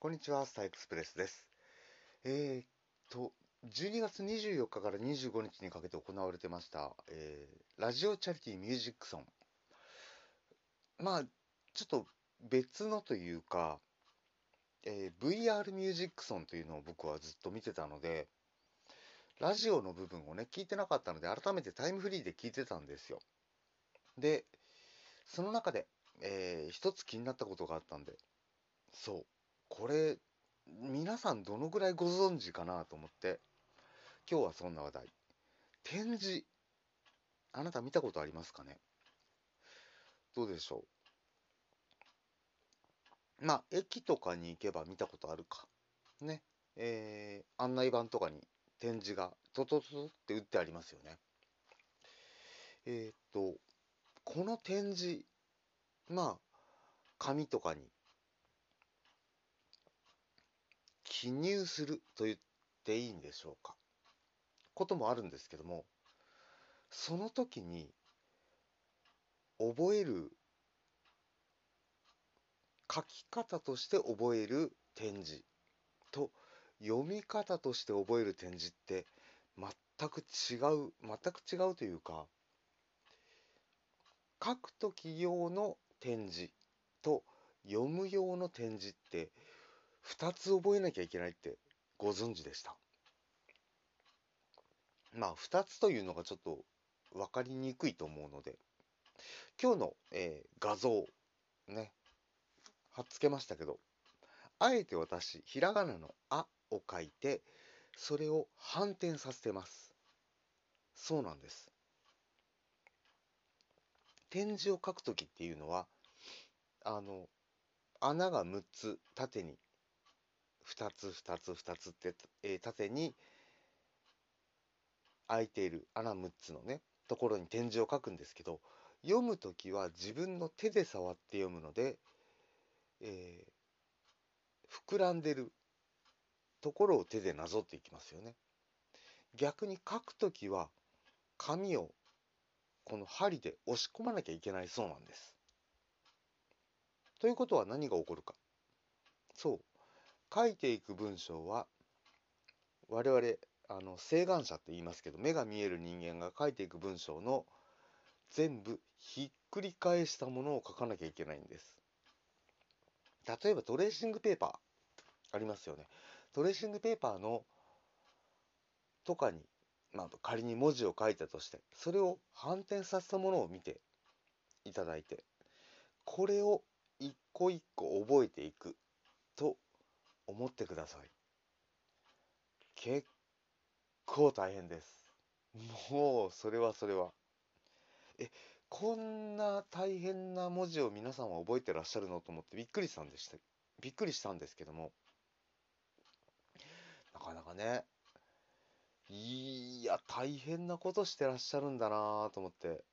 こんにちは、スターエクスプレスです。えー、っと、12月24日から25日にかけて行われてました、えー、ラジオチャリティーミュージックソン。まあ、ちょっと別のというか、えー、VR ミュージックソンというのを僕はずっと見てたので、ラジオの部分をね、聞いてなかったので、改めてタイムフリーで聞いてたんですよ。で、その中で、えー、一つ気になったことがあったんで、そう、これ、皆さんどのぐらいご存知かなと思って、今日はそんな話題。展示。あなた見たことありますかね？どうでしょう？まあ、駅とかに行けば見たことあるか。ね。えー、案内板とかに展示がトトトトって打ってありますよね。えー、っと、この展示、まあ、紙とかに記入すると言っていいんでしょうか。こともあるんですけども、その時に覚える書き方として覚える展示と読み方として覚える展示って全く違う全く違うというか書く時用の展示と読む用の展示って2つ覚えなきゃいけないってご存知でした？まあ2つというのがちょっと分かりにくいと思うので今日の、えー画像ね貼っつけましたけどあえて私ひらがなの「あ」を書いてそれを反転させてます。そうなんです。点字を書くときっていうのはあの穴が6つ縦に2つ2つ2つって、えー縦に開いている穴6つのねところに点字を書くんですけど読むときは自分の手で触って読むので、えー膨らんでるところを手でなぞっていきますよね。逆に書くときは紙をこの針で押し込まなきゃいけないそうなんです。ということは何が起こるか。そう。書いていく文章は我々あの請願者って言いますけど目が見える人間が書いていく文章の全部ひっくり返したものを書かなきゃいけないんです。例えばトレーシングペーパーありますよね。トレーシングペーパーのとかに、まあ、仮に文字を書いたとしてそれを反転させたものを見ていただいてこれを一個一個覚えていくと思ってください。結構大変です。もうそれはそれは。え、こんな大変な文字を皆さんは覚えてらっしゃるのと思ってびっくりしたんでした。びっくりしたんですけども。なかなかね、いや、大変なことしてらっしゃるんだなと思って、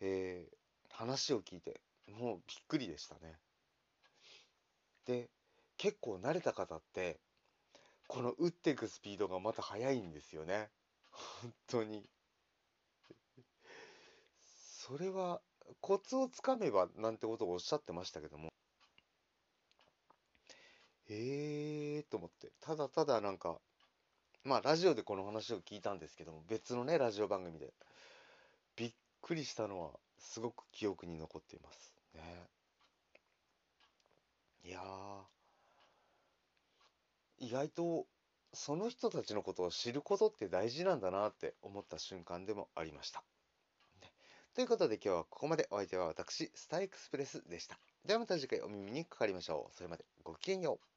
えー話を聞いて、もうびっくりでしたね。で、結構慣れた方って、この打っていくスピードがまた速いんですよね。本当に。それはコツをつかめばなんてことをおっしゃってましたけども、えーと思って、ただただなんか、まあラジオでこの話を聞いたんですけども、別のね、ラジオ番組で、びっくりしたのはすごく記憶に残っています。ね。いや、意外とその人たちのことを知ることって大事なんだなって思った瞬間でもありました。ということで今日はここまでお相手は私、スターエクスプレスでした。ではまた次回お耳にかかりましょう。それまでごきげんよう。